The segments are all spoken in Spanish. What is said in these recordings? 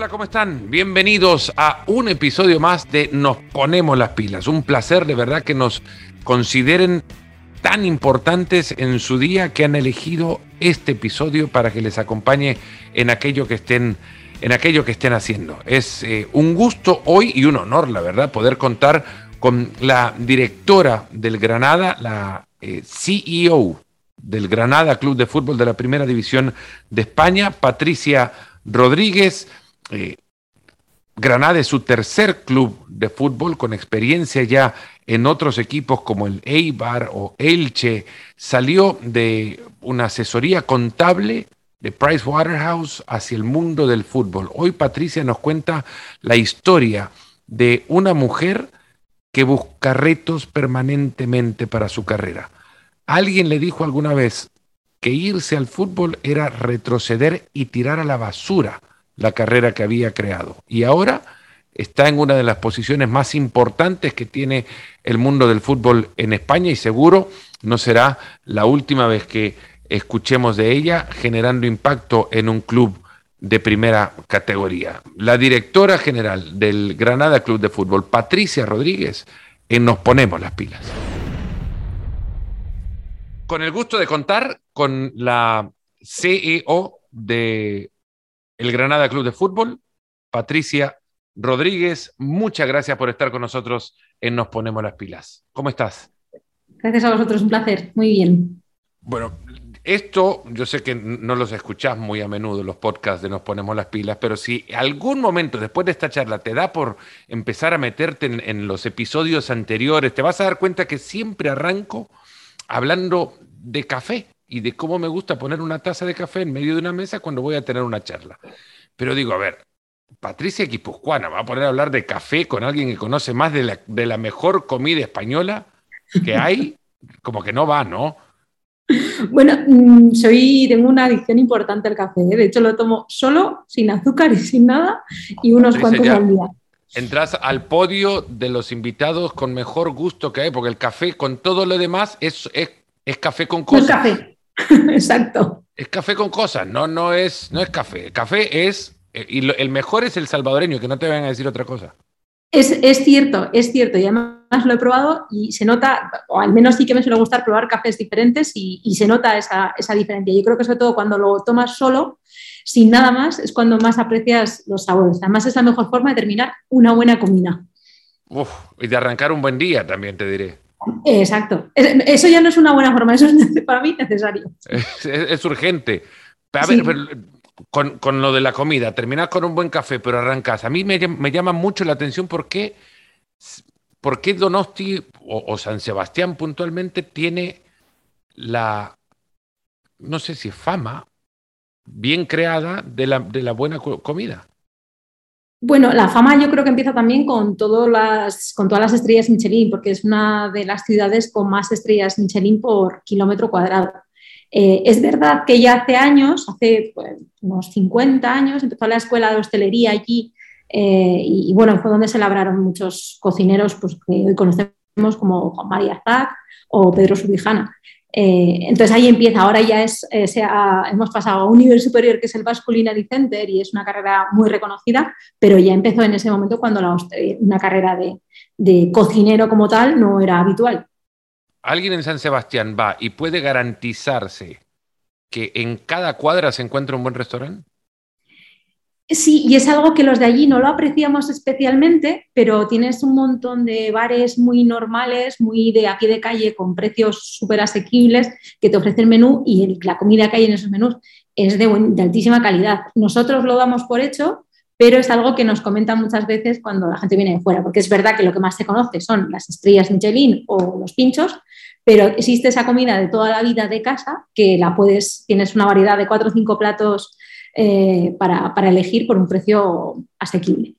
hola, ¿cómo están? Bienvenidos a un episodio más de Nos Ponemos las Pilas. Un placer de verdad que nos consideren tan importantes en su día que han elegido este episodio para que les acompañe en aquello que estén, en aquello que estén haciendo. Es eh, un gusto hoy y un honor, la verdad, poder contar con la directora del Granada, la eh, CEO del Granada Club de Fútbol de la Primera División de España, Patricia Rodríguez. Eh, Granada es su tercer club de fútbol con experiencia ya en otros equipos como el Eibar o Elche. Salió de una asesoría contable de Price Waterhouse hacia el mundo del fútbol. Hoy Patricia nos cuenta la historia de una mujer que busca retos permanentemente para su carrera. Alguien le dijo alguna vez que irse al fútbol era retroceder y tirar a la basura la carrera que había creado. Y ahora está en una de las posiciones más importantes que tiene el mundo del fútbol en España y seguro no será la última vez que escuchemos de ella generando impacto en un club de primera categoría. La directora general del Granada Club de Fútbol, Patricia Rodríguez, en Nos Ponemos las Pilas. Con el gusto de contar con la CEO de el Granada Club de Fútbol, Patricia Rodríguez. Muchas gracias por estar con nosotros en Nos Ponemos las Pilas. ¿Cómo estás? Gracias a vosotros, un placer. Muy bien. Bueno, esto yo sé que no los escuchás muy a menudo, los podcasts de Nos Ponemos las Pilas, pero si algún momento después de esta charla te da por empezar a meterte en, en los episodios anteriores, te vas a dar cuenta que siempre arranco hablando de café y de cómo me gusta poner una taza de café en medio de una mesa cuando voy a tener una charla. Pero digo, a ver, Patricia Quipuscuana va a poner a hablar de café con alguien que conoce más de la, de la mejor comida española que hay, como que no va, ¿no? Bueno, mm, soy, tengo una adicción importante al café. ¿eh? De hecho, lo tomo solo, sin azúcar y sin nada, y unos cuantos al día. Entras al podio de los invitados con mejor gusto que hay, porque el café, con todo lo demás, es, es, es café con cosas. No es café. Exacto. Es café con cosas, no, no, es, no es café. El café es, eh, y lo, el mejor es el salvadoreño, que no te vayan a decir otra cosa. Es, es, cierto, es cierto, y además lo he probado y se nota, o al menos sí que me suele gustar probar cafés diferentes y, y se nota esa, esa, diferencia. Yo creo que sobre todo cuando lo tomas solo, sin nada más, es cuando más aprecias los sabores. Además es la mejor forma de terminar una buena comida. Uf, y de arrancar un buen día también, te diré. Exacto. Eso ya no es una buena forma, eso es para mí necesario. Es, es, es urgente. A ver, sí. pero con, con, lo de la comida, terminas con un buen café, pero arrancas. A mí me, me llama mucho la atención por qué, por qué Donosti o, o, San Sebastián puntualmente tiene la, no sé si fama bien creada de la, de la buena comida. Bueno, la fama yo creo que empieza también con, las, con todas las estrellas Michelin, porque es una de las ciudades con más estrellas Michelin por kilómetro cuadrado. Eh, es verdad que ya hace años, hace pues, unos 50 años, empezó la escuela de hostelería allí eh, y, bueno, fue donde se labraron muchos cocineros pues, que hoy conocemos como Juan María Zac o Pedro Subijana. Eh, entonces ahí empieza, ahora ya es, eh, hemos pasado a un nivel superior que es el Basque Culinary Center y es una carrera muy reconocida, pero ya empezó en ese momento cuando una carrera de, de, cocinero como tal no era habitual. ¿Alguien en San Sebastián va y puede garantizarse que en cada cuadra se encuentra un buen restaurante? Sí, y es algo que los de allí no lo apreciamos especialmente, pero tienes un montón de bares muy normales, muy de a pie de calle, con precios súper asequibles, que te ofrecen menú y la comida que hay en esos menús es de, altísima calidad. Nosotros lo damos por hecho, pero es algo que nos comentan muchas veces cuando la gente viene de fuera, porque es verdad que lo que más se conoce son las estrellas Michelin o los pinchos, pero existe esa comida de toda la vida de casa que la puedes, tienes una variedad de cuatro o cinco platos eh, para, para, elegir por un precio asequible.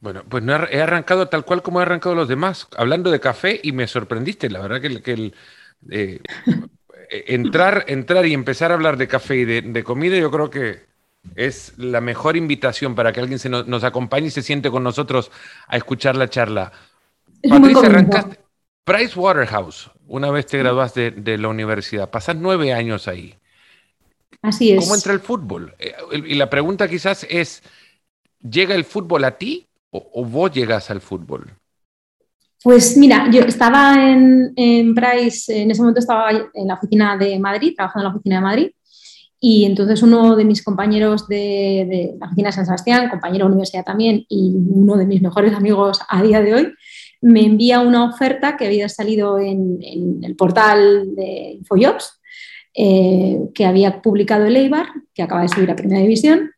Bueno, pues no he arrancado tal cual como he arrancado los demás, hablando de café y me sorprendiste, la verdad que, que el, eh, entrar, entrar y empezar a hablar de café y de, de, comida yo creo que es la mejor invitación para que alguien se nos, nos acompañe y se siente con nosotros a escuchar la charla. Es Patricia, arrancaste Price Waterhouse, una vez te graduaste de, de la universidad, pasas nueve años ahí. Así es. ¿Cómo entra el fútbol? Y la pregunta quizás es, ¿llega el fútbol a ti o, vos llegas al fútbol? Pues mira, yo estaba en, en, Price, en ese momento estaba en la oficina de Madrid, trabajando en la oficina de Madrid, y entonces uno de mis compañeros de, de, la oficina de San Sebastián, compañero de universidad también, y uno de mis mejores amigos a día de hoy, me envía una oferta que había salido en, el portal de InfoJobs, eh, que había publicado el Eibar, que acaba de subir a Primera División,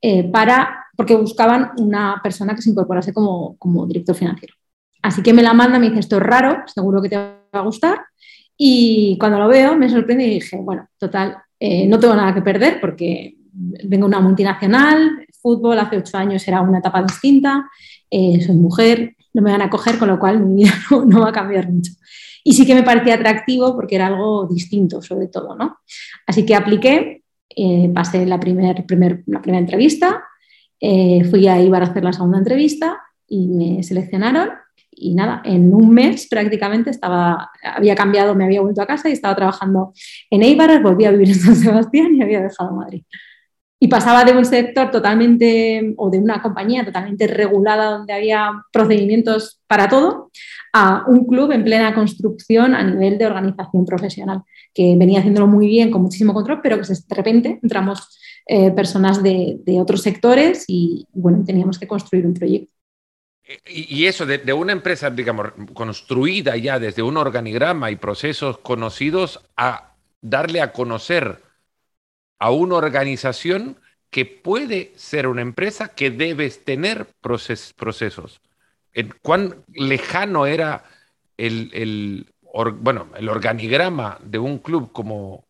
eh, para, porque buscaban una persona que se incorporase como, como director financiero. Así que me la manda, me dice, esto es raro, seguro que te va a gustar. Y cuando lo veo me sorprende y dije, bueno, total, eh, no tengo nada que perder porque vengo de una multinacional, fútbol hace ocho años era una etapa distinta, soy mujer, no me van a coger, con lo cual mi vida no, va a cambiar mucho. Y sí que me parecía atractivo porque era algo distinto, sobre todo, ¿no? Así que apliqué, eh, pasé la, primer, primer, la primera entrevista, eh, fui a Ibar a hacer la segunda entrevista y me seleccionaron y nada, en un mes prácticamente estaba, había cambiado, me había vuelto a casa y estaba trabajando en Eibar, volví a vivir en San Sebastián y había dejado Madrid. Y pasaba de un sector totalmente, o de una compañía totalmente regulada donde había procedimientos para todo, a un club en plena construcción a nivel de organización profesional, que venía haciéndolo muy bien, con muchísimo control, pero que de repente entramos eh, personas de, otros sectores y, bueno, teníamos que construir un proyecto. Y eso de, de, una empresa, digamos, construida ya desde un organigrama y procesos conocidos a darle a conocer a una organización que puede ser una empresa que debes tener procesos. ¿Cuán lejano era el, bueno, el organigrama de un club como,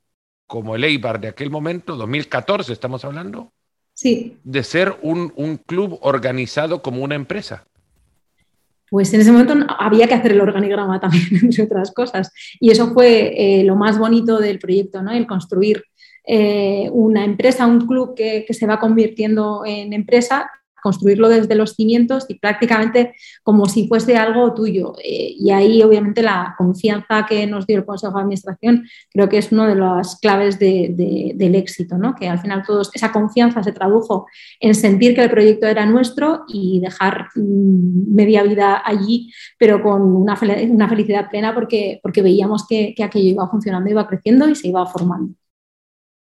como el Eibar de aquel momento, 2014 estamos hablando? Sí. De ser un, club organizado como una empresa. Pues en ese momento había que hacer el organigrama también, entre otras cosas. Y eso fue eh, lo más bonito del proyecto, ¿no? El construir eh, una empresa, un club que, se va convirtiendo en empresa, construirlo desde los cimientos y prácticamente como si fuese algo tuyo. Eh, y ahí, obviamente, la confianza que nos dio el Consejo de Administración creo que es una de las claves del éxito, ¿no? que al final todos, esa confianza se tradujo en sentir que el proyecto era nuestro y dejar mm, media vida allí, pero con una, felicidad plena porque, porque veíamos que, que aquello iba funcionando, iba creciendo y se iba formando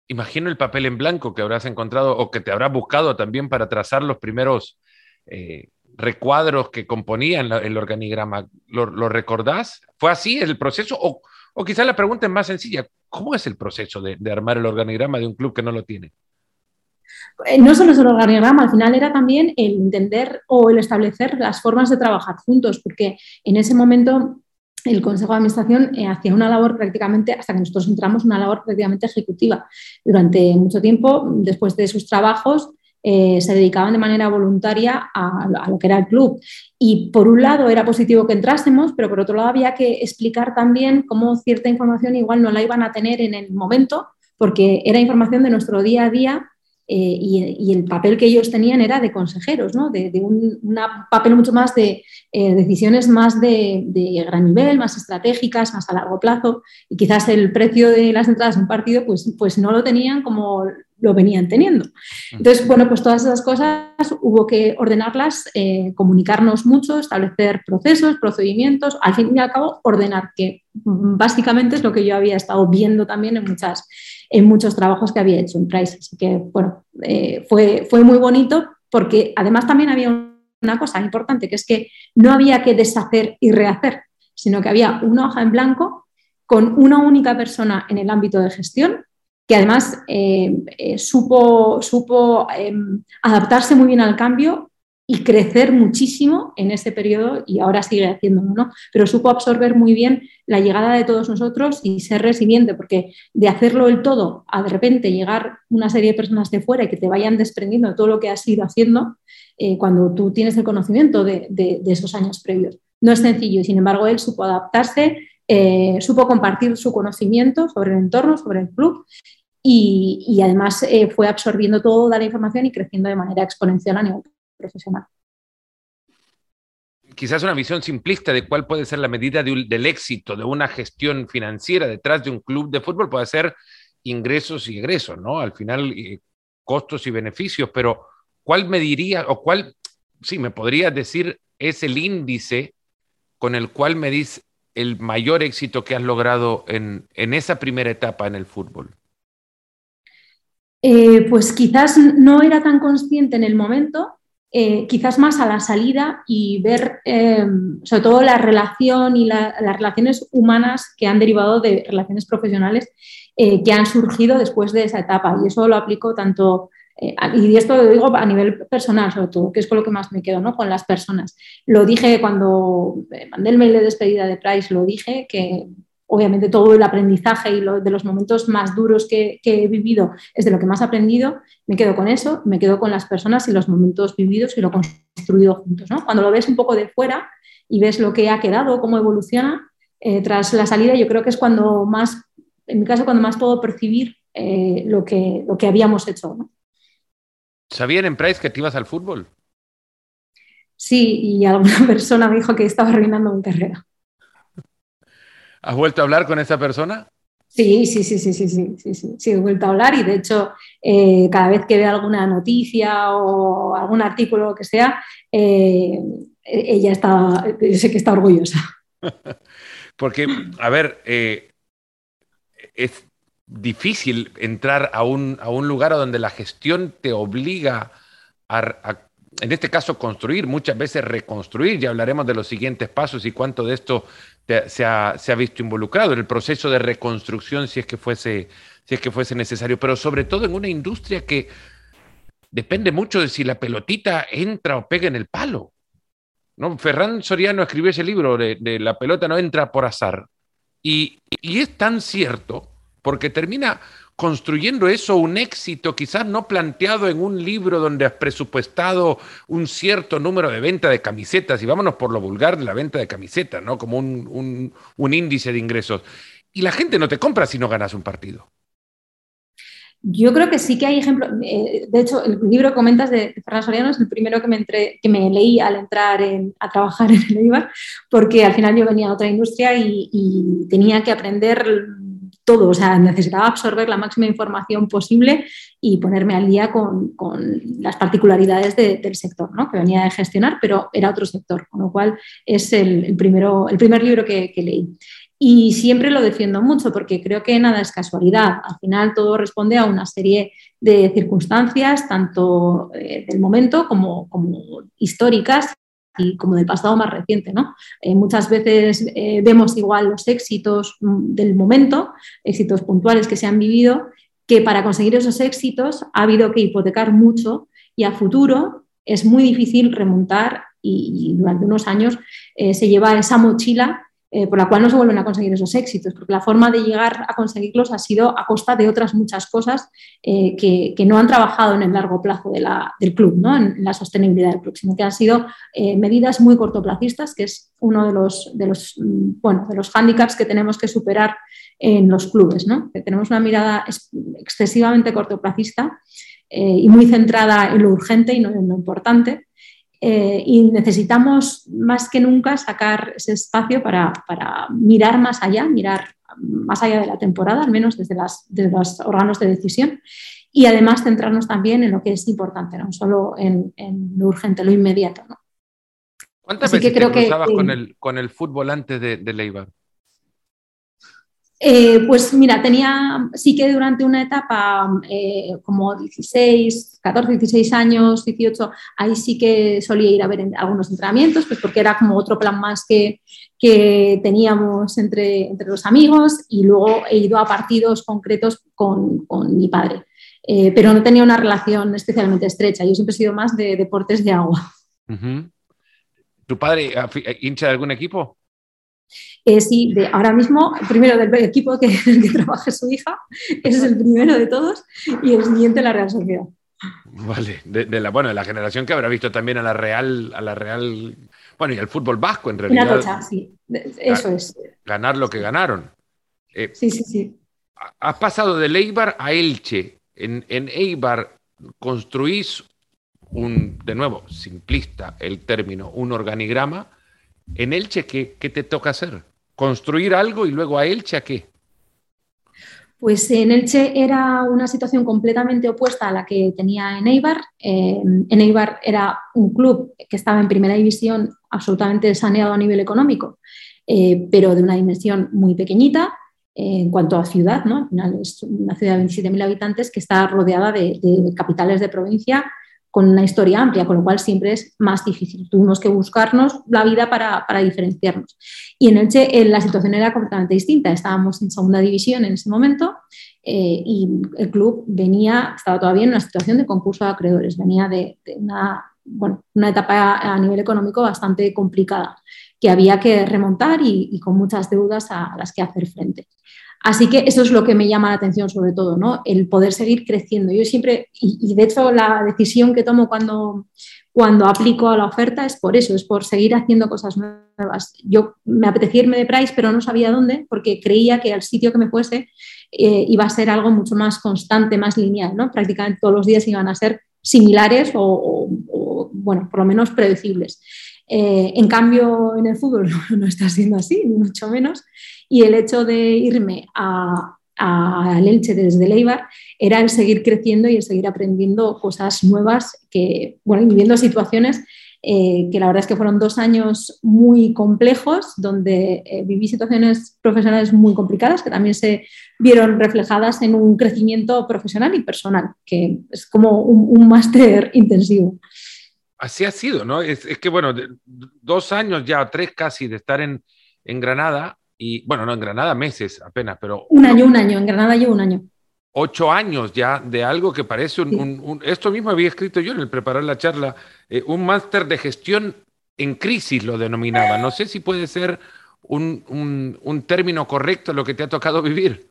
imagino el papel en blanco que habrás encontrado o que te habrás buscado también para trazar los primeros eh, recuadros que componían el organigrama. ¿Lo, recordás? ¿Fue así el proceso? O, o quizás la pregunta es más sencilla. ¿Cómo es el proceso de, armar el organigrama de un club que no lo tiene? Eh, no solo es el organigrama, al final era también el entender o el establecer las formas de trabajar juntos, porque en ese momento el Consejo de Administración eh, hacía una labor prácticamente, hasta que nosotros entramos, una labor prácticamente ejecutiva. Durante mucho tiempo, después de sus trabajos, eh, se dedicaban de manera voluntaria a, lo que era el club. Y por un lado era positivo que entrásemos, pero por otro lado había que explicar también cómo cierta información igual no la iban a tener en el momento, porque era información de nuestro día a día eh, y, el papel que ellos tenían era de consejeros, ¿no? de, un papel mucho más de eh, decisiones más de, gran nivel, más estratégicas, más a largo plazo, y quizás el precio de las entradas en un partido pues, pues no lo tenían como lo venían teniendo. Entonces, bueno, pues todas esas cosas hubo que ordenarlas, eh, comunicarnos mucho, establecer procesos, procedimientos, al fin y al cabo ordenar, que básicamente es lo que yo había estado viendo también en muchas en muchos trabajos que había hecho en Price. Así que, bueno, eh, fue, fue muy bonito porque además también había una cosa importante, que es que no había que deshacer y rehacer, sino que había una hoja en blanco con una única persona en el ámbito de gestión que además eh, eh, supo, supo em, adaptarse muy bien al cambio y crecer muchísimo en ese periodo y ahora sigue haciendo uno, pero supo absorber muy bien la llegada de todos nosotros y ser resiliente, porque de hacerlo el todo a de repente llegar una serie de personas de fuera y que te vayan desprendiendo de todo lo que has ido haciendo, eh, cuando tú tienes el conocimiento de, esos años previos. No es sencillo sin embargo él supo adaptarse, supo compartir su conocimiento sobre el entorno, sobre el club y, además eh, fue absorbiendo toda la información y creciendo de manera exponencial a nivel profesional. Quizás una visión simplista de cuál puede ser la medida del éxito de una gestión financiera detrás de un club de fútbol puede ser ingresos y egresos, ¿no? Al final, costos y beneficios, pero ¿cuál me diría o cuál, sí, me podrías decir es el índice con el cual me dices el mayor éxito que has logrado en, esa primera etapa en el fútbol? Eh, pues quizás no era tan consciente en el momento, eh, quizás más a la salida y ver eh, sobre todo la relación y las relaciones humanas que han derivado de relaciones profesionales que han surgido después de esa etapa. Y eso lo aplico tanto y esto lo digo a nivel personal, sobre todo, que es con lo que más me quedo, ¿no? Con las personas. Lo dije cuando mandé el mail de despedida de Price, lo dije, que obviamente todo el aprendizaje y lo, de los momentos más duros que, he vivido es de lo que más he aprendido, me quedo con eso, me quedo con las personas y los momentos vividos y lo construido juntos, ¿no? Cuando lo ves un poco de fuera y ves lo que ha quedado, cómo evoluciona, eh, tras la salida yo creo que es cuando más, en mi caso, cuando más puedo percibir lo, que, lo que habíamos hecho, ¿no? ¿Sabían en Price que te ibas al fútbol? Sí, y alguna persona me dijo que estaba arruinando mi carrera. ¿Has vuelto a hablar con esa persona? Sí, sí, sí, sí, sí, sí, sí, sí, sí, he vuelto a hablar y de hecho eh, cada vez que veo alguna noticia o algún artículo o que sea, eh, ella está, yo sé que está orgullosa. Porque, a ver, eh, es, difícil entrar a un, a un lugar donde la gestión te obliga a, en este caso, construir, muchas veces reconstruir. Ya hablaremos de los siguientes pasos y cuánto de esto se, ha, visto involucrado en el proceso de reconstrucción si es, que fuese, necesario, pero sobre todo en una industria que depende mucho de si la pelotita entra o pega en el palo. ¿no? Ferran Soriano escribió ese libro de, La pelota no entra por azar. Y es tan cierto porque termina construyendo eso un éxito quizás no planteado en un libro donde has presupuestado un cierto número de venta de camisetas, y vámonos por lo vulgar de la venta de camisetas, ¿no? Como un, índice de ingresos. Y la gente no te compra si no ganas un partido. Yo creo que sí que hay ejemplos. Eh, de hecho, el libro que comentas de, Ferran Soriano es el primero que me, que me leí al entrar a trabajar en el EIBAR, porque al final yo venía de otra industria y tenía que aprender todo, o sea, necesitaba absorber la máxima información posible y ponerme al día con, las particularidades del sector, ¿no? que venía de gestionar, pero era otro sector, con lo cual es el, primero, el primer libro que, leí. Y siempre lo defiendo mucho porque creo que nada es casualidad. Al final todo responde a una serie de circunstancias, tanto eh, del momento como, como históricas, y como del pasado más reciente. ¿no? Eh, muchas veces eh, vemos igual los éxitos mm, del momento, éxitos puntuales que se han vivido, que para conseguir esos éxitos ha habido que hipotecar mucho y a futuro es muy difícil remontar y, durante unos años eh, se lleva esa mochila eh, por la cual no se vuelven a conseguir esos éxitos, porque la forma de llegar a conseguirlos ha sido a costa de otras muchas cosas eh, que, no han trabajado en el largo plazo del club, ¿no? en, la sostenibilidad del club, sino que han sido eh, medidas muy cortoplacistas, que es uno de los, de los, mm, bueno, de los hándicaps que tenemos que superar en los clubes, ¿no? que tenemos una mirada excesivamente cortoplacista y muy centrada en lo urgente y no en lo importante. Eh, y necesitamos más que nunca sacar ese espacio para, mirar más allá, mirar más allá de la temporada, al menos desde, las, los órganos de decisión, y además centrarnos también en lo que es importante, no solo en, lo urgente, lo inmediato. ¿no? ¿Cuántas veces te cruzabas con, el, con el fútbol antes de, de? Eh, pues mira, tenía, sí que durante una etapa eh, como 16, 14, 16 años, 18, ahí sí que solía ir a ver algunos entrenamientos, pues porque era como otro plan más que, que teníamos entre, entre los amigos y luego he ido a partidos concretos con, con mi padre. Eh, pero no tenía una relación especialmente estrecha, yo siempre he sido más de deportes de agua. ¿Tu padre hincha de algún equipo? Eh, sí, de ahora mismo, primero del equipo que, que trabaja su hija, ese es el primero de todos, y el siguiente la Real Sociedad. Vale, de, la, bueno, de la generación que habrá visto también a la Real, a la Real, bueno, y al fútbol vasco en realidad. Una sí, eso es. Ganar lo que ganaron. Eh, sí, sí, sí. Has pasado del Eibar a Elche. En, en Eibar construís un, de nuevo, simplista el término, un organigrama en Elche, ¿qué, te toca hacer? ¿Construir algo y luego a Elche a qué? Pues en Elche era una situación completamente opuesta a la que tenía en Eibar. Eh, en Eibar era un club que estaba en primera división absolutamente saneado a nivel económico, eh, pero de una dimensión muy pequeñita eh, en cuanto a ciudad. ¿no? Al final es una ciudad de 27.000 habitantes que está rodeada de, de capitales de provincia con una historia amplia, con lo cual siempre es más difícil. Tuvimos que buscarnos la vida para, para diferenciarnos. Y en Elche la situación era completamente distinta. Estábamos en segunda división en ese momento eh, y el club venía, estaba todavía en una situación de concurso de acreedores, venía de, una, bueno, una etapa a nivel económico bastante complicada que había que remontar y, y con muchas deudas a las que hacer frente. Así que eso es lo que me llama la atención sobre todo, ¿no? El poder seguir creciendo. Yo siempre, y, de hecho la decisión que tomo cuando, cuando aplico a la oferta es por eso, es por seguir haciendo cosas nuevas. Yo me apetecía irme de Price, pero no sabía dónde, porque creía que al sitio que me fuese eh, iba a ser algo mucho más constante, más lineal, ¿no? Prácticamente todos los días iban a ser similares o, bueno, por lo menos predecibles. Eh, en cambio, en el fútbol no, está siendo así, ni mucho menos y el hecho de irme a, a Elche desde Leibar era el seguir creciendo y el seguir aprendiendo cosas nuevas, que, bueno, viviendo situaciones eh, que la verdad es que fueron dos años muy complejos, donde eh, viví situaciones profesionales muy complicadas que también se vieron reflejadas en un crecimiento profesional y personal, que es como un, máster intensivo. Así ha sido, ¿no? Es, es, que, bueno, dos años ya, tres casi de estar en, en Granada, y bueno, no en Granada meses apenas, pero... Un año, un año, en Granada llevo un año. Ocho años ya de algo que parece un... esto mismo había escrito yo en el preparar la charla, eh, un máster de gestión en crisis lo denominaba. No sé si puede ser un, un término correcto lo que te ha tocado vivir.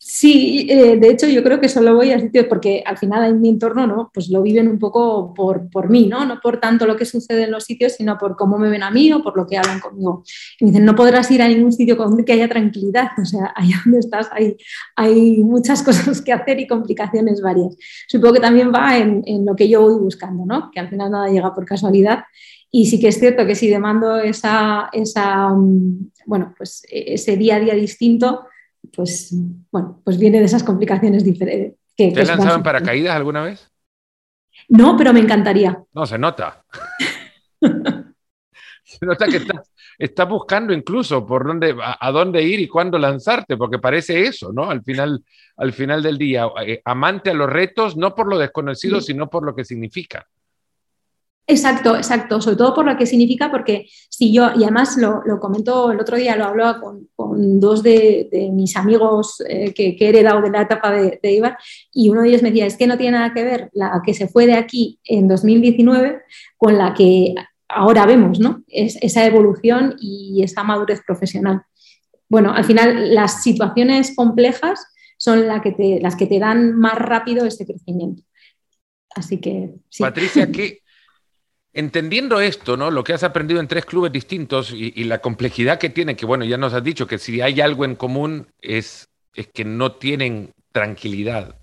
Sí, eh, de hecho yo creo que solo voy a sitios porque al final en mi entorno, ¿no? Pues lo viven un poco por, por, mí, ¿no? No por tanto lo que sucede en los sitios, sino por cómo me ven a mí o por lo que hablan conmigo. Y me dicen, no podrás ir a ningún sitio donde que haya tranquilidad, o sea, allá donde estás hay, hay muchas cosas que hacer y complicaciones varias. Supongo que también va en, en lo que yo voy buscando, ¿no? Que al final nada llega por casualidad. Y sí que es cierto que si demando esa, esa mm, bueno, pues ese día a día distinto, pues, bueno, pues viene de esas complicaciones diferentes. Que, ¿Te has lanzado en paracaídas alguna vez? No, pero me encantaría. No, se nota. se nota que estás, buscando incluso por dónde, a, dónde ir y cuándo lanzarte, porque parece eso, ¿no? Al final, al final del día, eh, amante a los retos, no por lo desconocido, sino por lo que significa. Exacto, exacto, sobre todo por lo que significa, porque si yo, y además lo, lo comento el otro día, lo hablaba con, dos de, mis amigos eh, que, que, he heredado de la etapa de, de, Ibar, y uno de ellos me decía, es que no tiene nada que ver la que se fue de aquí en 2019 con la que ahora vemos, ¿no? Es, esa evolución y esa madurez profesional. Bueno, al final las situaciones complejas son que te, las que te dan más rápido ese crecimiento. Así que... Sí. Patricia, ¿qué, Entendiendo esto, ¿no? Lo que has aprendido en tres clubes distintos y, la complejidad que tiene, que bueno, ya nos has dicho que si hay algo en común es, es que no tienen tranquilidad.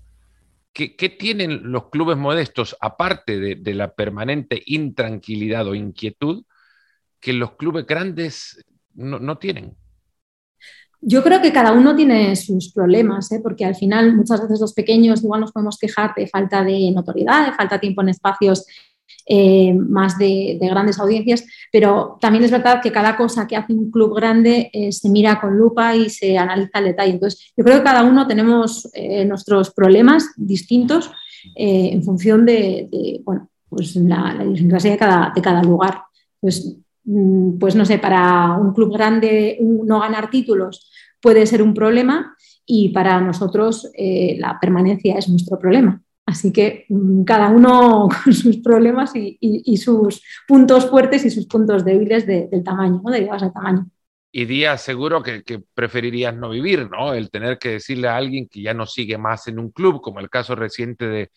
¿Qué, ¿Qué, tienen los clubes modestos, aparte de, de, la permanente intranquilidad o inquietud, que los clubes grandes no, no tienen? Yo creo que cada uno tiene sus problemas, ¿eh? porque al final muchas veces los pequeños igual nos podemos quejar de falta de notoriedad, de falta de tiempo en espacios eh, más de, de, grandes audiencias, pero también es verdad que cada cosa que hace un club grande eh, se mira con lupa y se analiza al detalle. Entonces, yo creo que cada uno tenemos eh, nuestros problemas distintos en función de, bueno, pues la, la de cada, de cada lugar. Pues, pues no sé, para un club grande no ganar títulos puede ser un problema y para nosotros la permanencia es nuestro problema. Así que mm, cada uno con sus problemas y, y, y, sus puntos fuertes y sus puntos débiles de, del tamaño, ¿no? derivados del tamaño. Y Díaz, seguro que, que, preferirías no vivir, ¿no? El tener que decirle a alguien que ya no sigue más en un club, como el caso reciente de,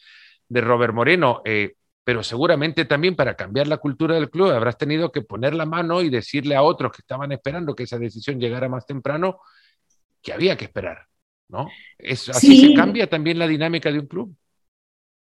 de Robert Moreno, eh, pero seguramente también para cambiar la cultura del club habrás tenido que poner la mano y decirle a otros que estaban esperando que esa decisión llegara más temprano que había que esperar, ¿no? Es, así sí. se cambia también la dinámica de un club.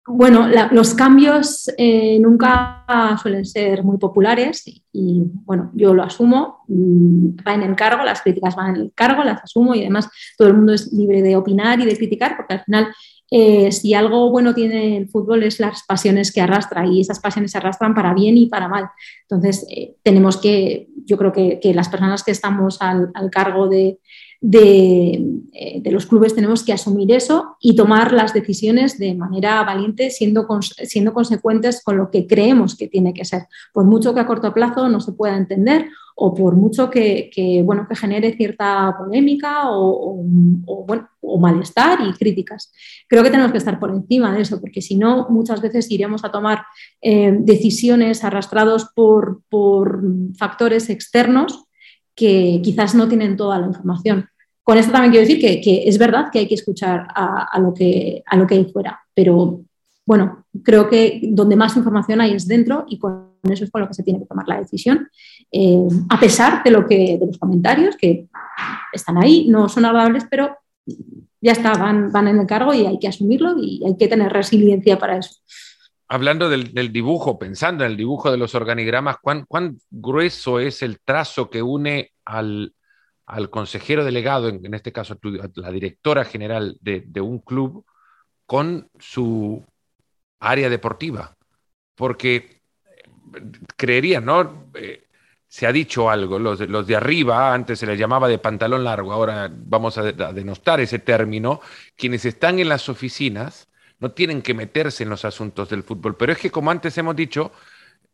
Bueno, los cambios eh, nunca suelen ser muy populares y, bueno, yo lo asumo, mm, va en el cargo, las críticas van en el cargo, las asumo y además todo el mundo es libre de opinar y de criticar porque al final eh, si algo bueno tiene el fútbol es las pasiones que arrastra y esas pasiones se arrastran para bien y para mal. Entonces, eh, tenemos que, yo creo que, las personas que estamos al cargo de, eh, de, los clubes tenemos que asumir eso y tomar las decisiones de manera valiente, siendo, siendo consecuentes con lo que creemos que tiene que ser, por mucho que a corto plazo no se pueda entender o por mucho que, bueno, que genere cierta polémica o, bueno, o, malestar y críticas. Creo que tenemos que estar por encima de eso, porque si no, muchas veces iremos a tomar eh, decisiones arrastrados por, por factores externos que quizás no tienen toda la información. Con esto también quiero decir que, es verdad que hay que escuchar a, lo que, a lo que hay fuera, pero bueno, creo que donde más información hay es dentro y con eso es con lo que se tiene que tomar la decisión, eh, a pesar de, lo que, de los comentarios que están ahí, no son agradables, pero ya está, van, van en el cargo y hay que asumirlo y hay que tener resiliencia para eso. Hablando del, dibujo, pensando en el dibujo de los organigramas, ¿cuán, ¿cuán, grueso es el trazo que une al, al consejero delegado, en, este caso la directora general de, un club, con su área deportiva. Porque eh, creería, ¿no? Eh, se ha dicho algo, los de, los de arriba, antes se les llamaba de pantalón largo, ahora vamos a, denostar ese término, quienes están en las oficinas no tienen que meterse en los asuntos del fútbol, pero es que como antes hemos dicho,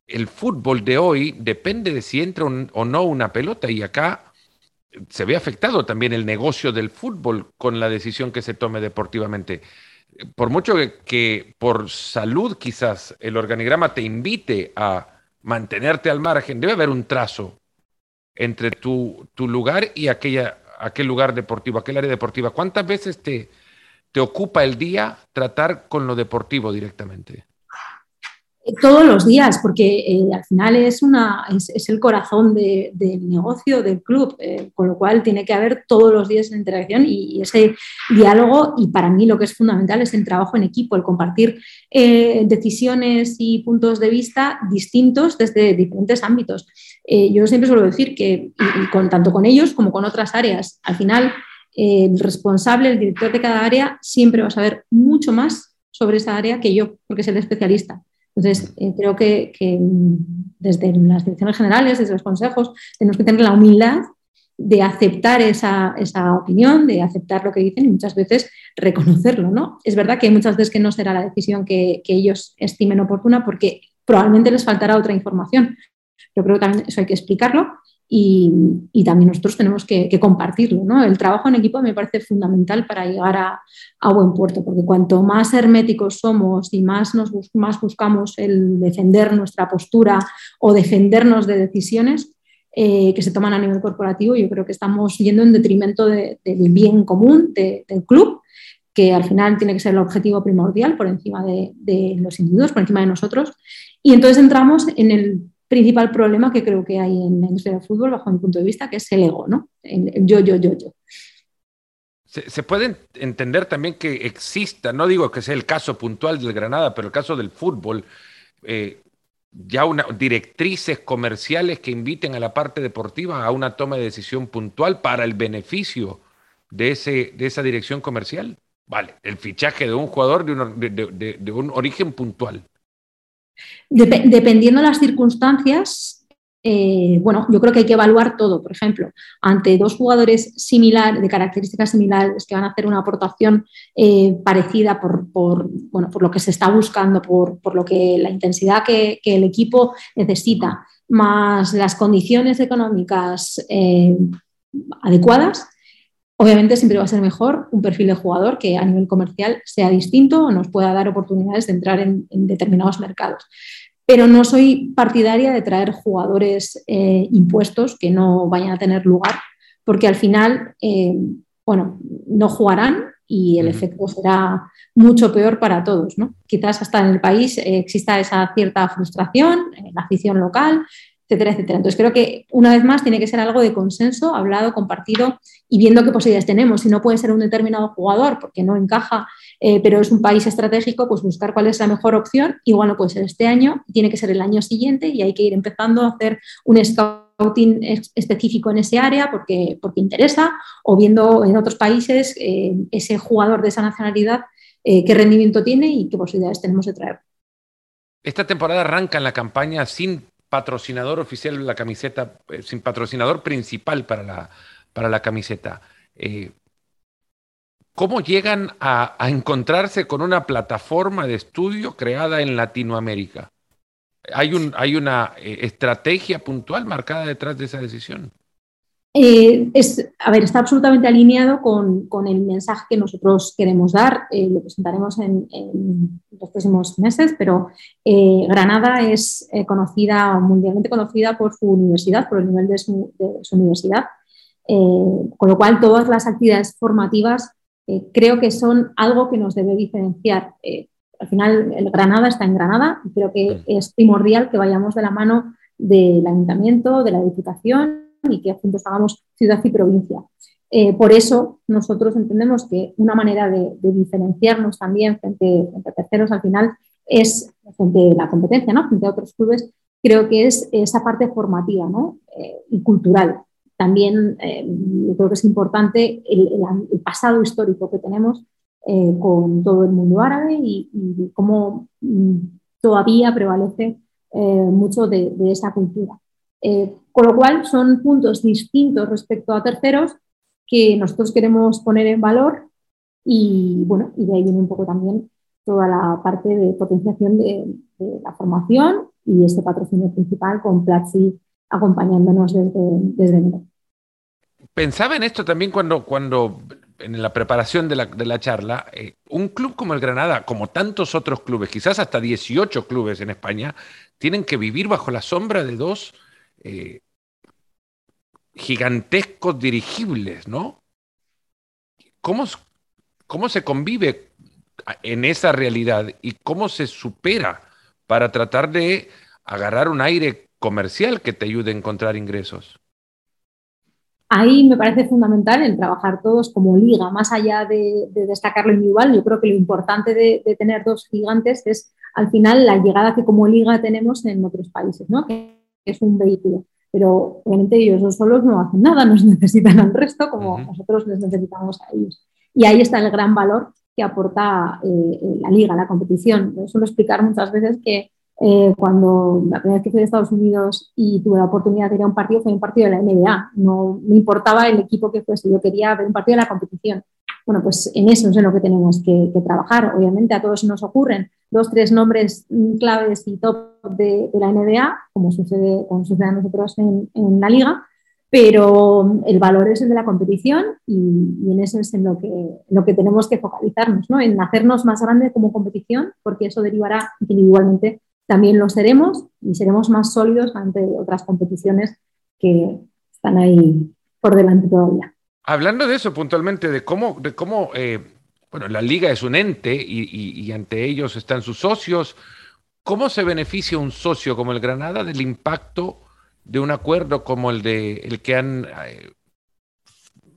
el fútbol de hoy depende de si entra o no una pelota y acá se ve afectado también el negocio del fútbol con la decisión que se tome deportivamente. Por mucho que, por salud quizás el organigrama te invite a mantenerte al margen, debe haber un trazo entre tu, tu lugar y aquella, aquel lugar deportivo, aquel área deportiva. ¿Cuántas veces te, te ocupa el día tratar con lo deportivo directamente? Todos los días, porque eh, al final es, una, es, el corazón del negocio, del club, eh, con lo cual tiene que haber todos los días una interacción y, ese diálogo. Y para mí lo que es fundamental es el trabajo en equipo, el compartir eh, decisiones y puntos de vista distintos desde diferentes ámbitos. yo siempre suelo decir que, con, tanto con ellos como con otras áreas, al final el responsable, el director de cada área, siempre va a saber mucho más sobre esa área que yo, porque es el especialista. Entonces, eh, creo que, desde las direcciones generales, desde los consejos, tenemos que tener la humildad de aceptar esa, opinión, de aceptar lo que dicen y muchas veces reconocerlo. ¿no? Es verdad que muchas veces que no será la decisión que, que ellos estimen oportuna porque probablemente les faltará otra información. Yo creo que también eso hay que explicarlo y, también nosotros tenemos que, compartirlo. ¿no? El trabajo en equipo me parece fundamental para llegar a, buen puerto, porque cuanto más herméticos somos y más, nos, más buscamos el defender nuestra postura o defendernos de decisiones eh, que se toman a nivel corporativo, yo creo que estamos yendo en detrimento del bien común del club que al final tiene que ser el objetivo primordial por encima de los individuos, por encima de nosotros. Y entonces entramos en el principal problema que creo que hay en la industria del fútbol, bajo mi punto de vista, que es el ego, ¿no? El yo, yo, yo, yo. Se, puede entender también que exista, no digo que sea el caso puntual del Granada, pero el caso del fútbol, eh, ya una, directrices comerciales que inviten a la parte deportiva a una toma de decisión puntual para el beneficio de, ese, de esa dirección comercial. Vale, el fichaje de un jugador de un origen puntual dependiendo de las circunstancias, eh, bueno, yo creo que hay que evaluar todo. Por ejemplo, ante dos jugadores similares, de características similares, que van a hacer una aportación eh, parecida por, bueno, por lo que se está buscando, por, lo que la intensidad que, el equipo necesita, más las condiciones económicas eh, adecuadas, Obviamente siempre va a ser mejor un perfil de jugador que a nivel comercial sea distinto o nos pueda dar oportunidades de entrar en, determinados mercados. Pero no soy partidaria de traer jugadores eh, impuestos que no vayan a tener lugar, porque al final, eh, bueno, no jugarán y el efecto será mucho peor para todos. Quizás hasta en el país eh, exista esa cierta frustración, en la afición local, etcétera, etcétera. Entonces creo que una vez más tiene que ser algo de consenso, hablado, compartido y viendo qué posibilidades tenemos. Si no puede ser un determinado jugador porque no encaja eh, pero es un país estratégico, pues buscar cuál es la mejor opción. Igual no puede ser este año, tiene que ser el año siguiente y hay que ir empezando a hacer un scouting específico en ese área porque, porque interesa, o viendo en otros países eh, ese jugador de esa nacionalidad, eh, qué rendimiento tiene y qué posibilidades tenemos de traer. Esta temporada arranca en la campaña sin patrocinador oficial de la camiseta, sin patrocinador principal para la, para la camiseta. ¿Cómo llegan a, encontrarse con una plataforma de estudio creada en Latinoamérica? ¿Hay, un, hay una eh, estrategia puntual marcada detrás de esa decisión? Eh, es, a ver, está absolutamente alineado con, el mensaje que nosotros queremos dar. Eh, lo presentaremos en, los próximos meses, pero Granada es conocida, mundialmente conocida por su universidad, por el nivel de su universidad. con lo cual, todas las actividades formativas eh, creo que son algo que nos debe diferenciar. Eh, al final, el Granada está en Granada y creo que es primordial que vayamos de la mano del ayuntamiento, de la diputación y que juntos hagamos ciudad y provincia. Eh, por eso nosotros entendemos que una manera de, diferenciarnos también frente, a terceros al final es frente a la competencia, ¿no? frente a otros clubes, creo que es esa parte formativa y cultural también eh, creo que es importante el, pasado histórico que tenemos eh, con todo el mundo árabe y, cómo mm, todavía prevalece eh, mucho de, esa cultura. Con lo cual son puntos distintos respecto a terceros que nosotros queremos poner en valor y bueno, y de ahí viene un poco también toda la parte de potenciación de, la formación y este patrocinio principal con Platzi acompañándonos desde, desde enero. Pensaba en esto también cuando, cuando en la preparación de la, charla, eh, un club como el Granada, como tantos otros clubes, quizás hasta 18 clubes en España, tienen que vivir bajo la sombra de dos eh, gigantescos dirigibles, ¿no? ¿Cómo, ¿Cómo se convive en esa realidad y cómo se supera para tratar de agarrar un aire comercial que te ayude a encontrar ingresos? Ahí me parece fundamental el trabajar todos como liga, más allá de, destacar lo individual. Yo creo que lo importante de, tener dos gigantes es al final la llegada que como liga tenemos en otros países, ¿no? Es un vehículo. Pero obviamente ellos solos no hacen nada, nos necesitan al resto como nosotros les necesitamos a ellos. Y ahí está el gran valor que aporta eh, la liga, la competición. Yo suelo explicar muchas veces que eh, cuando la primera vez que fui a Estados Unidos y tuve la oportunidad de ir a un partido, fue un partido de la NBA. No me importaba el equipo que fuese, yo quería ver un partido de la competición. Bueno, pues en eso es en lo que tenemos que, trabajar. Obviamente a todos nos ocurren dos, tres nombres claves y top de, la NBA, como sucede, como sucede a nosotros en, la liga, pero el valor es el de la competición y, en eso es en lo que, lo que tenemos que focalizarnos, ¿no? en hacernos más grande como competición, porque eso derivará individualmente también lo seremos y seremos más sólidos ante otras competiciones que están ahí por delante todavía. Hablando de eso puntualmente, de cómo, de cómo eh, bueno, la liga es un ente y, ante ellos están sus socios, ¿cómo se beneficia un socio como el Granada del impacto de un acuerdo como el, de, el que han eh,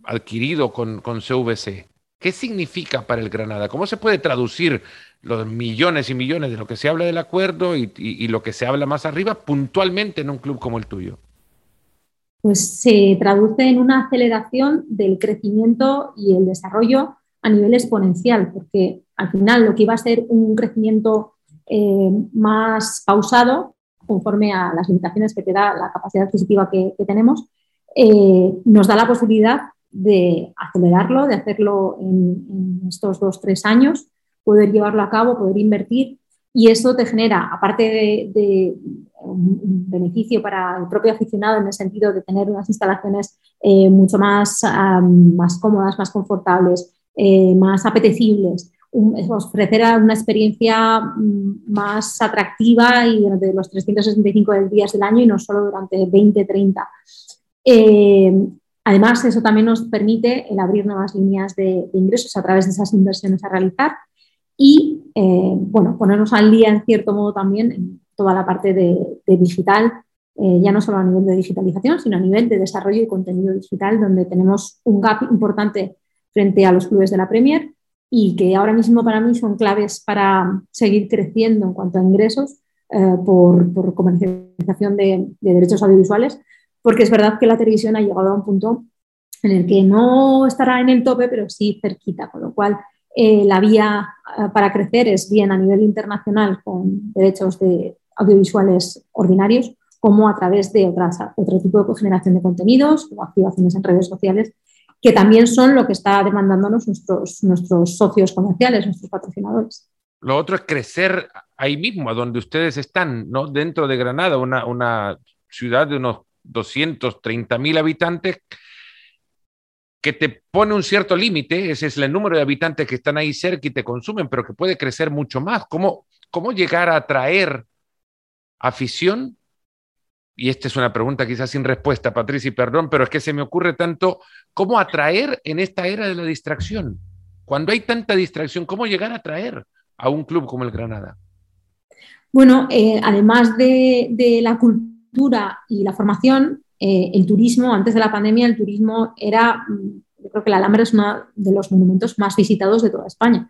adquirido con, con CVC? ¿Qué significa para el Granada? ¿Cómo se puede traducir los millones y millones de lo que se habla del acuerdo y, lo que se habla más arriba puntualmente en un club como el tuyo? Pues se traduce en una aceleración del crecimiento y el desarrollo a nivel exponencial, porque al final lo que iba a ser un crecimiento eh, más pausado, conforme a las limitaciones que te da la capacidad adquisitiva que, tenemos, eh, nos da la posibilidad de acelerarlo, de hacerlo en, estos dos, tres años poder llevarlo a cabo, poder invertir y eso te genera, aparte de, un beneficio para el propio aficionado en el sentido de tener unas instalaciones eh, mucho más, más cómodas, más confortables, más apetecibles, ofrecer una experiencia mm, más atractiva y durante los 365 días del año y no solo durante 20, 30. Eh, además, eso también nos permite el abrir nuevas líneas de ingresos a través de esas inversiones a realizar y eh, bueno, ponernos al día en cierto modo también en toda la parte de, digital, eh, ya no solo a nivel de digitalización, sino a nivel de desarrollo y contenido digital, donde tenemos un gap importante frente a los clubes de la Premier y que ahora mismo para mí son claves para seguir creciendo en cuanto a ingresos eh, por, comercialización de, derechos audiovisuales, porque es verdad que la televisión ha llegado a un punto en el que no estará en el tope, pero sí cerquita, con lo cual eh, la vía eh, para crecer es bien a nivel internacional con derechos de audiovisuales ordinarios, como a través de otras, otro tipo de generación de contenidos o activaciones en redes sociales, que también son lo que está demandándonos nuestros, nuestros socios comerciales, nuestros patrocinadores. Lo otro es crecer ahí mismo, donde ustedes están, ¿no? Dentro de Granada, una, una ciudad de unos 230 mil habitantes que te pone un cierto límite, ese es el número de habitantes que están ahí cerca y te consumen, pero que puede crecer mucho más. ¿Cómo, cómo llegar a atraer afición? Y esta es una pregunta quizás sin respuesta, Patricia, y perdón, pero es que se me ocurre tanto, ¿cómo atraer en esta era de la distracción? Cuando hay tanta distracción, ¿cómo llegar a atraer? a un club como el Granada? Bueno, eh, además de, la cultura y la formación, eh, el turismo, antes de la pandemia, el turismo era, mm, yo creo que la Alhambra es uno de los monumentos más visitados de toda España.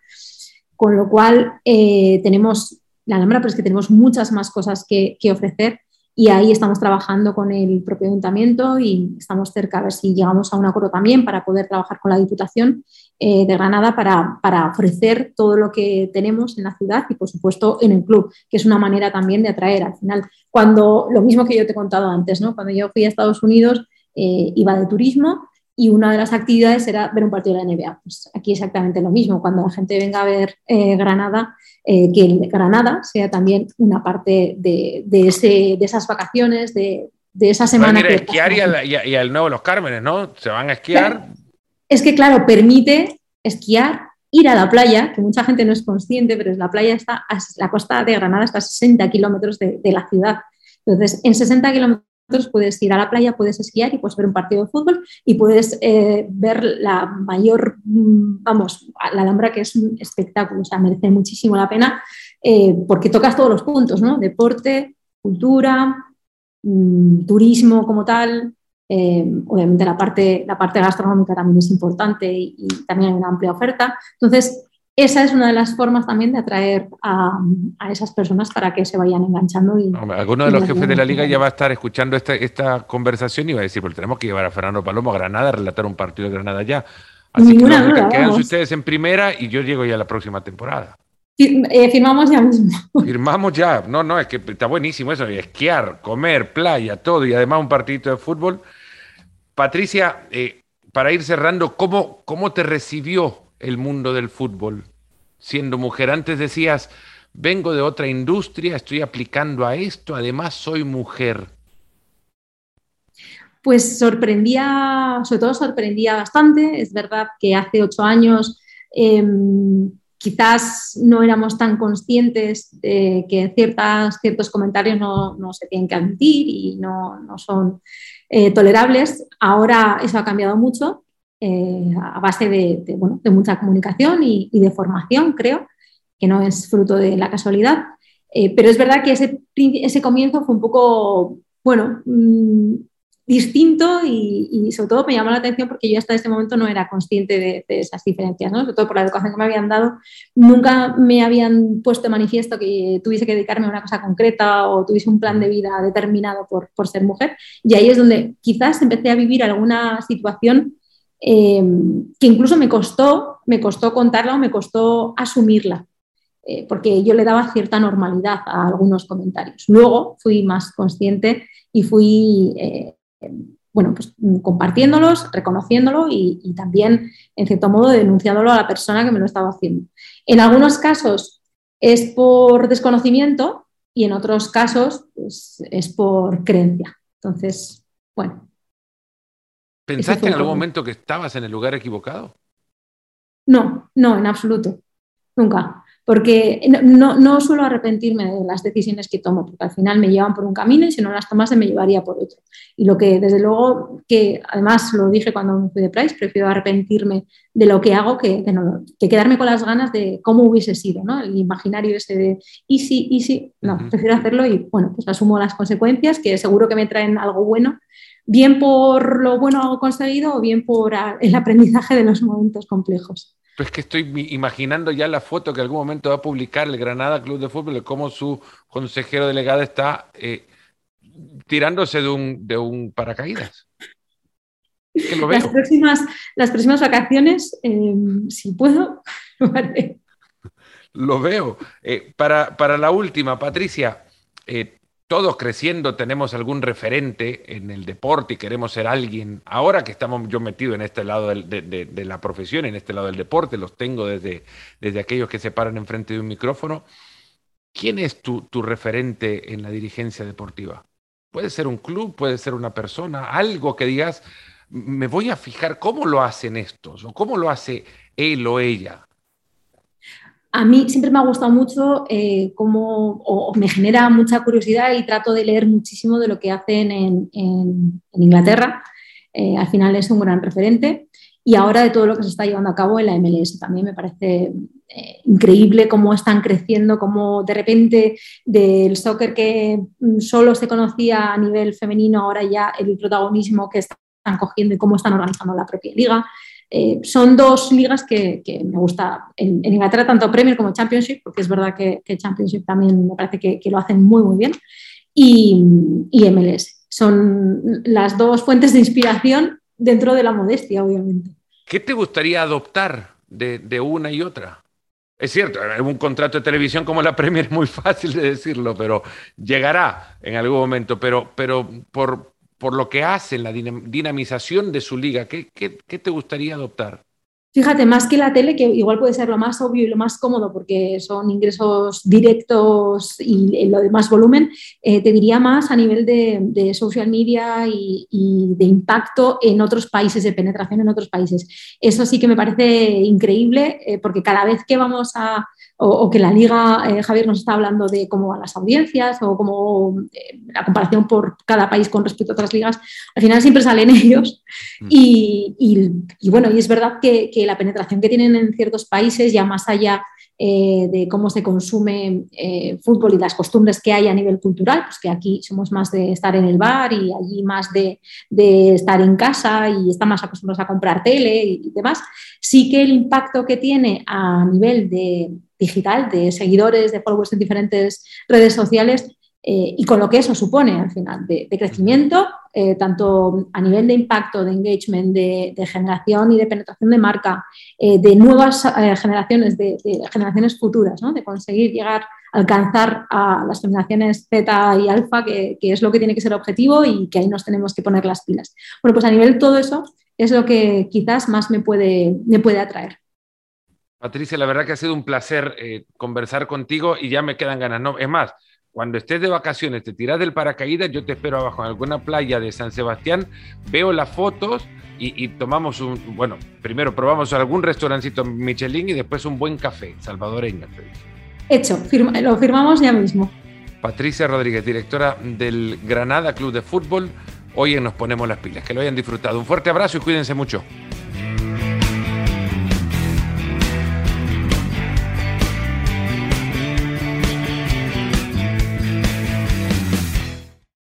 Con lo cual, eh, tenemos la Alhambra, pero es que tenemos muchas más cosas que, que ofrecer y ahí estamos trabajando con el propio ayuntamiento y estamos cerca a ver si llegamos a un acuerdo también para poder trabajar con la Diputación eh, de Granada para, para, ofrecer todo lo que tenemos en la ciudad y por supuesto en el club, que es una manera también de atraer al final. Cuando, lo mismo que yo te he contado antes, ¿no? cuando yo fui a Estados Unidos eh, iba de turismo y una de las actividades era ver un partido de la NBA. Pues aquí exactamente lo mismo, cuando la gente venga a ver eh, Granada, eh, que Granada sea también una parte de, ese, de esas vacaciones, de, esa semana. A esquiar y, al Nuevo Los Cármenes, ¿no? Se van a esquiar. Es que, claro, permite esquiar, ir a la playa, que mucha gente no es consciente, pero la playa está, la costa de Granada está a 60 kilómetros de, de la ciudad. Entonces, en 60 kilómetros puedes ir a la playa, puedes esquiar y puedes ver un partido de fútbol y puedes eh, ver la mayor, mm, vamos, la Alhambra que es un espectáculo, o sea, merece muchísimo la pena eh, porque tocas todos los puntos, ¿no? Deporte, cultura, mm, turismo como tal, eh, obviamente la parte, la parte gastronómica también es importante y, y, también hay una amplia oferta. Entonces, esa es una de las formas también de atraer a, esas personas para que se vayan enganchando. Y, Alguno de los jefes de la liga ya va a estar escuchando esta, conversación y va a decir, pues tenemos que llevar a Fernando Palomo a Granada a relatar un partido de Granada ya. Así que quédense ustedes en primera y yo llego ya a la próxima temporada. Eh, firmamos ya mismo. Firmamos ya. No, no, es que está buenísimo eso. Esquiar, comer, playa, todo y además un partidito de fútbol. Patricia, eh, para ir cerrando, ¿cómo, ¿cómo te recibió el mundo del fútbol? Siendo mujer, antes decías, vengo de otra industria, estoy aplicando a esto, además soy mujer. Pues sorprendía, sobre todo sorprendía bastante. Es verdad que hace ocho años em, quizás no éramos tan conscientes de que ciertas, ciertos comentarios no, se tienen que admitir y no, son eh, tolerables. Ahora eso ha cambiado mucho eh, a base de, mucha comunicación y, de formación, creo, que no es fruto de la casualidad. Eh, pero es verdad que ese, ese, comienzo fue un poco, bueno, mm, distinto y, sobre todo me llamó la atención porque yo hasta ese momento no era consciente de, esas diferencias, sobre todo por la educación que me habían dado. Nunca me habían puesto de manifiesto que tuviese que dedicarme a una cosa concreta o tuviese un plan de vida determinado por, por ser mujer. Y ahí es donde quizás empecé a vivir alguna situación Em, que incluso me costó, me costó contarla o me costó asumirla, eh, porque yo le daba cierta normalidad a algunos comentarios. Luego fui más consciente y fui, eh, bueno, pues compartiéndolos, reconociéndolo y, también, en cierto modo, denunciándolo a la persona que me lo estaba haciendo. En algunos casos es por desconocimiento y en otros casos pues, es por creencia. Entonces, bueno, ¿Pensaste en algún momento que estabas en el lugar equivocado? No, no, en absoluto. Nunca. Porque no, no, suelo arrepentirme de las decisiones que tomo, porque al final me llevan por un camino y si no las tomase me llevaría por otro. Y lo que, desde luego, que además lo dije cuando me fui de Price, prefiero arrepentirme de lo que hago que, que quedarme con las ganas de cómo hubiese sido, ¿no? El imaginario ese de y sí, y sí. No, prefiero hacerlo y, bueno, pues asumo las consecuencias, que seguro que me traen algo bueno bien por lo bueno conseguido o bien por el aprendizaje de los momentos complejos. Pues que estoy imaginando ya la foto que en algún momento va a publicar el Granada Club de Fútbol de cómo su consejero delegado está eh, tirándose de un, de un paracaídas. Las, próximas, las próximas vacaciones, em, si puedo, lo haré. Lo veo. Eh, para, para, la última, Patricia, eh, todos creciendo tenemos algún referente en el deporte y queremos ser alguien. Ahora que estamos yo metido en este lado de, la profesión, en este lado del deporte, los tengo desde, desde aquellos que se paran enfrente de un micrófono. ¿Quién es tu, tu referente en la dirigencia deportiva? Puede ser un club, puede ser una persona, algo que digas, me voy a fijar cómo lo hacen estos o cómo lo hace él o ella. A mí siempre me ha gustado mucho eh, cómo, o, me genera mucha curiosidad y trato de leer muchísimo de lo que hacen en, Inglaterra. Eh, al final es un gran referente. Y ahora de todo lo que se está llevando a cabo en la MLS también me parece eh, increíble cómo están creciendo, cómo de repente del soccer que mm, solo se conocía a nivel femenino, ahora ya el protagonismo que están cogiendo y cómo están organizando la propia liga. Eh, son dos ligas que, me gusta en, Inglaterra, tanto Premier como Championship, porque es verdad que, Championship también me parece que, lo hacen muy, muy bien, y, MLS. Son las dos fuentes de inspiración dentro de la modestia, obviamente. ¿Qué te gustaría adoptar de, una y otra? Es cierto, un contrato de televisión como la Premier es muy fácil de decirlo, pero llegará en algún momento. Pero, pero por, por lo que hacen, la dinamización de su liga, ¿qué, te gustaría adoptar? Fíjate, más que la tele, que igual puede ser lo más obvio y lo más cómodo porque son ingresos directos y lo de más volumen, eh, te diría más a nivel de, social media y, de impacto en otros países, de penetración en otros países. Eso sí que me parece increíble eh, porque cada vez que vamos a, o, que la liga, eh, Javier nos está hablando de cómo van las audiencias o cómo la comparación por cada país con respecto a otras ligas, al final siempre salen ellos. Mm. Y, bueno, y es verdad que, que, la penetración que tienen en ciertos países, ya más allá eh, de cómo se consume eh, fútbol y las costumbres que hay a nivel cultural, pues que aquí somos más de estar en el bar y allí más de, estar en casa y están más acostumbrados a comprar tele y, demás, sí que el impacto que tiene a nivel de digital, de seguidores, de followers en diferentes redes sociales, eh, y con lo que eso supone al final de, crecimiento, eh, tanto a nivel de impacto, de engagement, de, generación y de penetración de marca, eh, de nuevas generaciones, de, generaciones futuras, ¿no? de conseguir llegar, alcanzar a las generaciones Z y alfa, que, es lo que tiene que ser objetivo y que ahí nos tenemos que poner las pilas. Bueno, pues a nivel de todo eso es lo que quizás más me puede, me puede atraer. Patricia, la verdad que ha sido un placer conversar contigo y ya me quedan ganas. No, es más, cuando estés de vacaciones, te tiras del paracaídas, yo te espero abajo en alguna playa de San Sebastián, veo las fotos y, tomamos un, bueno, primero probamos algún restaurancito Michelin y después un buen café salvadoreño. Hecho, lo firmamos ya mismo. Patricia Rodríguez, directora del Granada Club de Fútbol, hoy en Nos Ponemos las Pilas. Que lo hayan disfrutado. Un fuerte abrazo y cuídense mucho.